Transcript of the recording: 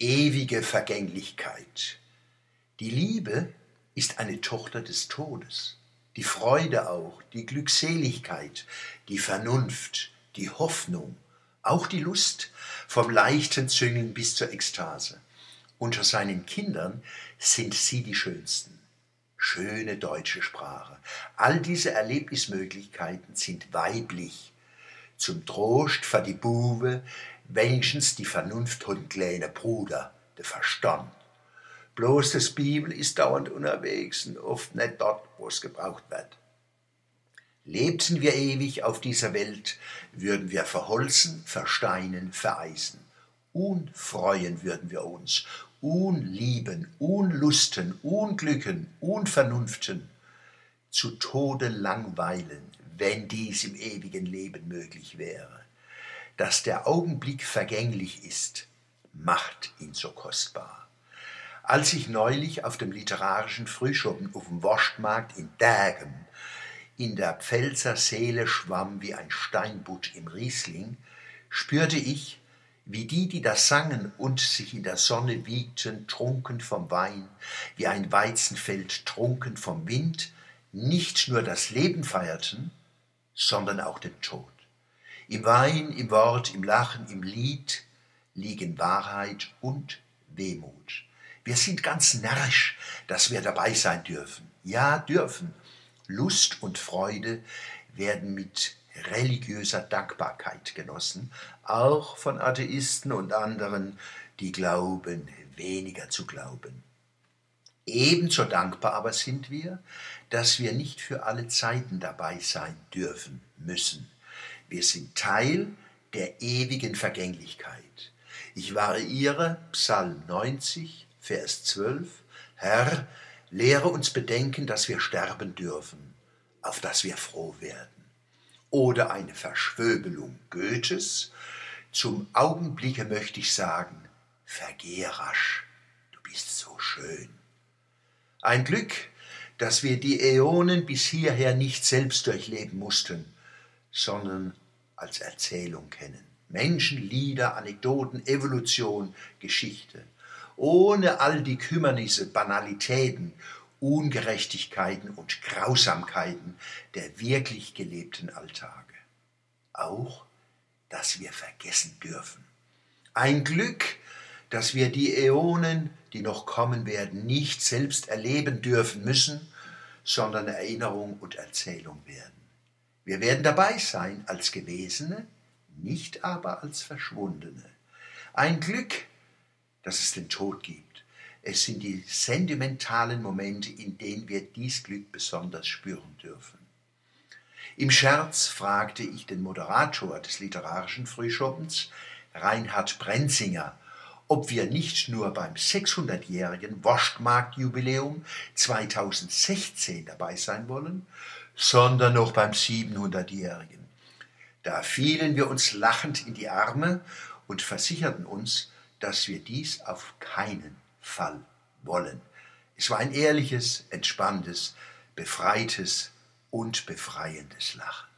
ewige Vergänglichkeit. Die Liebe ist eine Tochter des Todes, die Freude auch, die Glückseligkeit, die Vernunft, die Hoffnung, auch die Lust, vom leichten Züngeln bis zur Ekstase. Unter seinen Kindern sind sie die schönsten. Schöne deutsche Sprache. All diese Erlebnismöglichkeiten sind weiblich. Zum Trost für die Buwe wenigstens die Vernunft hat kleine Bruder, der Verstand. Bloß das Bibel ist dauernd unterwegs und oft nicht dort, wo es gebraucht wird. Lebten wir ewig auf dieser Welt, würden wir verholzen, versteinen, vereisen. Unfreuen würden wir uns, unlieben, unlusten, unglücken, unvernunften, zu Tode langweilen, wenn dies im ewigen Leben möglich wäre. Dass der Augenblick vergänglich ist, macht ihn so kostbar. Als ich neulich auf dem literarischen Frühschoppen auf dem Wurstmarkt in Dägen in der Pfälzer Seele schwamm wie ein Steinbutt im Riesling, spürte ich, wie die, die das sangen und sich in der Sonne wiegten, trunken vom Wein, wie ein Weizenfeld trunken vom Wind, nicht nur das Leben feierten, sondern auch den Tod. Im Wein, im Wort, im Lachen, im Lied liegen Wahrheit und Wehmut. Wir sind ganz närrisch, dass wir dabei sein dürfen. Ja, dürfen. Lust und Freude werden mit religiöser Dankbarkeit genossen, auch von Atheisten und anderen, die glauben, weniger zu glauben. Ebenso dankbar aber sind wir, dass wir nicht für alle Zeiten dabei sein dürfen müssen. Wir sind Teil der ewigen Vergänglichkeit. Ich variiere Psalm 90, Vers 12. Herr, lehre uns bedenken, dass wir sterben dürfen, auf dass wir froh werden oder eine Verschwöbelung Goethes. Zum Augenblicke möchte ich sagen, vergeh rasch, du bist so schön. Ein Glück, dass wir die Äonen bis hierher nicht selbst durchleben mussten, sondern als Erzählung kennen. Menschen, Lieder, Anekdoten, Evolution, Geschichte. Ohne all die Kümmernisse, Banalitäten Ungerechtigkeiten und Grausamkeiten der wirklich gelebten Alltage. Auch, dass wir vergessen dürfen. Ein Glück, dass wir die Äonen, die noch kommen werden, nicht selbst erleben dürfen müssen, sondern Erinnerung und Erzählung werden. Wir werden dabei sein als Gewesene, nicht aber als Verschwundene. Ein Glück, dass es den Tod gibt es sind die sentimentalen Momente, in denen wir dies Glück besonders spüren dürfen. Im Scherz fragte ich den Moderator des literarischen Frühschoppens, Reinhard Brenzinger, ob wir nicht nur beim 600-jährigen Wurstmarktjubiläum 2016 dabei sein wollen, sondern noch beim 700-jährigen. Da fielen wir uns lachend in die Arme und versicherten uns, dass wir dies auf keinen Fall wollen. Es war ein ehrliches, entspanntes, befreites und befreiendes Lachen.